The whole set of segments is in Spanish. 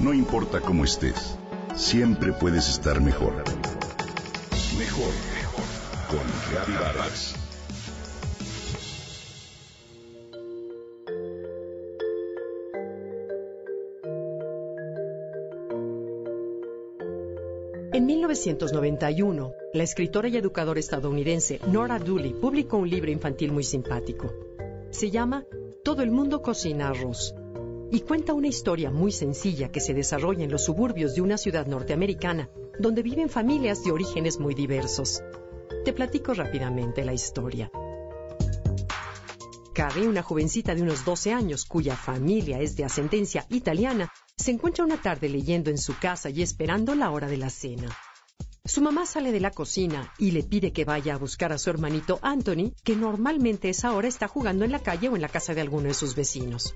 No importa cómo estés, siempre puedes estar mejor. Mejor, mejor. Con Vargas. En 1991, la escritora y educadora estadounidense Nora Dooley publicó un libro infantil muy simpático. Se llama Todo el mundo cocina arroz y cuenta una historia muy sencilla que se desarrolla en los suburbios de una ciudad norteamericana donde viven familias de orígenes muy diversos. Te platico rápidamente la historia. Carrie, una jovencita de unos 12 años cuya familia es de ascendencia italiana, se encuentra una tarde leyendo en su casa y esperando la hora de la cena. Su mamá sale de la cocina y le pide que vaya a buscar a su hermanito Anthony, que normalmente a esa hora está jugando en la calle o en la casa de alguno de sus vecinos.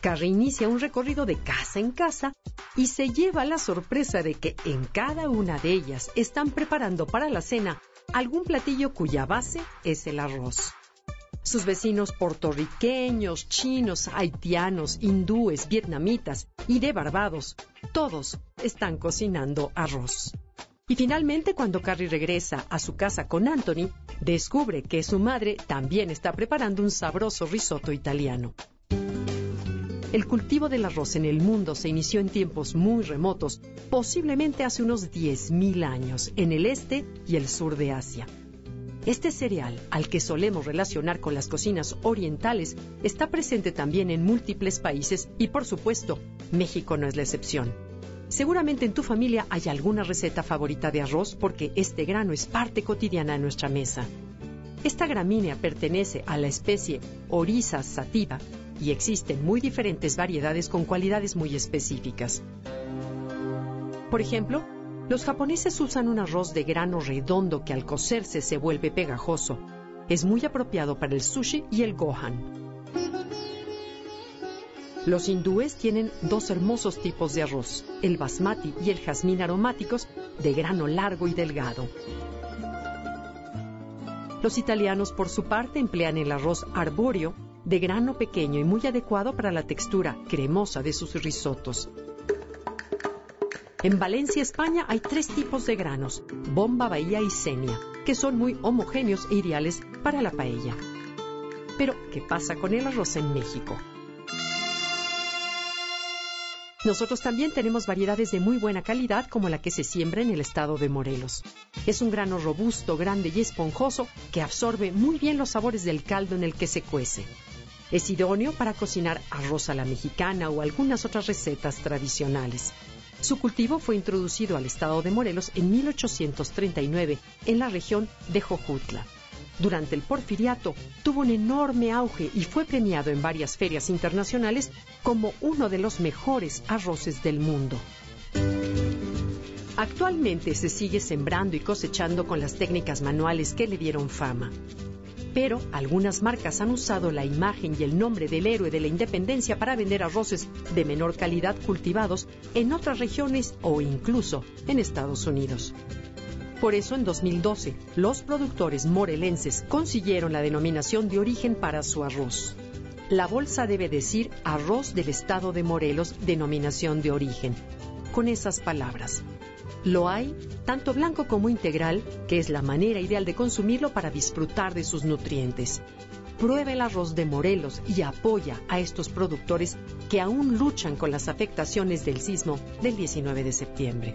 Carrie inicia un recorrido de casa en casa y se lleva la sorpresa de que en cada una de ellas están preparando para la cena algún platillo cuya base es el arroz. Sus vecinos puertorriqueños, chinos, haitianos, hindúes, vietnamitas y de Barbados, todos están cocinando arroz. Y finalmente, cuando Carrie regresa a su casa con Anthony, descubre que su madre también está preparando un sabroso risotto italiano. El cultivo del arroz en el mundo se inició en tiempos muy remotos, posiblemente hace unos 10.000 años, en el este y el sur de Asia. Este cereal, al que solemos relacionar con las cocinas orientales, está presente también en múltiples países y, por supuesto, México no es la excepción. Seguramente en tu familia hay alguna receta favorita de arroz porque este grano es parte cotidiana de nuestra mesa. Esta gramínea pertenece a la especie Oryza sativa y existen muy diferentes variedades con cualidades muy específicas. Por ejemplo, los japoneses usan un arroz de grano redondo que al cocerse se vuelve pegajoso. Es muy apropiado para el sushi y el gohan. Los hindúes tienen dos hermosos tipos de arroz, el basmati y el jazmín aromáticos, de grano largo y delgado. Los italianos, por su parte, emplean el arroz arbóreo, de grano pequeño y muy adecuado para la textura cremosa de sus risotos. En Valencia, España, hay tres tipos de granos, bomba, bahía y senia, que son muy homogéneos e ideales para la paella. Pero, ¿qué pasa con el arroz en México? Nosotros también tenemos variedades de muy buena calidad como la que se siembra en el estado de Morelos. Es un grano robusto, grande y esponjoso que absorbe muy bien los sabores del caldo en el que se cuece. Es idóneo para cocinar arroz a la mexicana o algunas otras recetas tradicionales. Su cultivo fue introducido al estado de Morelos en 1839 en la región de Jojutla. Durante el porfiriato tuvo un enorme auge y fue premiado en varias ferias internacionales como uno de los mejores arroces del mundo. Actualmente se sigue sembrando y cosechando con las técnicas manuales que le dieron fama. Pero algunas marcas han usado la imagen y el nombre del héroe de la independencia para vender arroces de menor calidad cultivados en otras regiones o incluso en Estados Unidos. Por eso en 2012 los productores morelenses consiguieron la denominación de origen para su arroz. La bolsa debe decir arroz del estado de Morelos, denominación de origen. Con esas palabras, lo hay tanto blanco como integral, que es la manera ideal de consumirlo para disfrutar de sus nutrientes. Pruebe el arroz de Morelos y apoya a estos productores que aún luchan con las afectaciones del sismo del 19 de septiembre.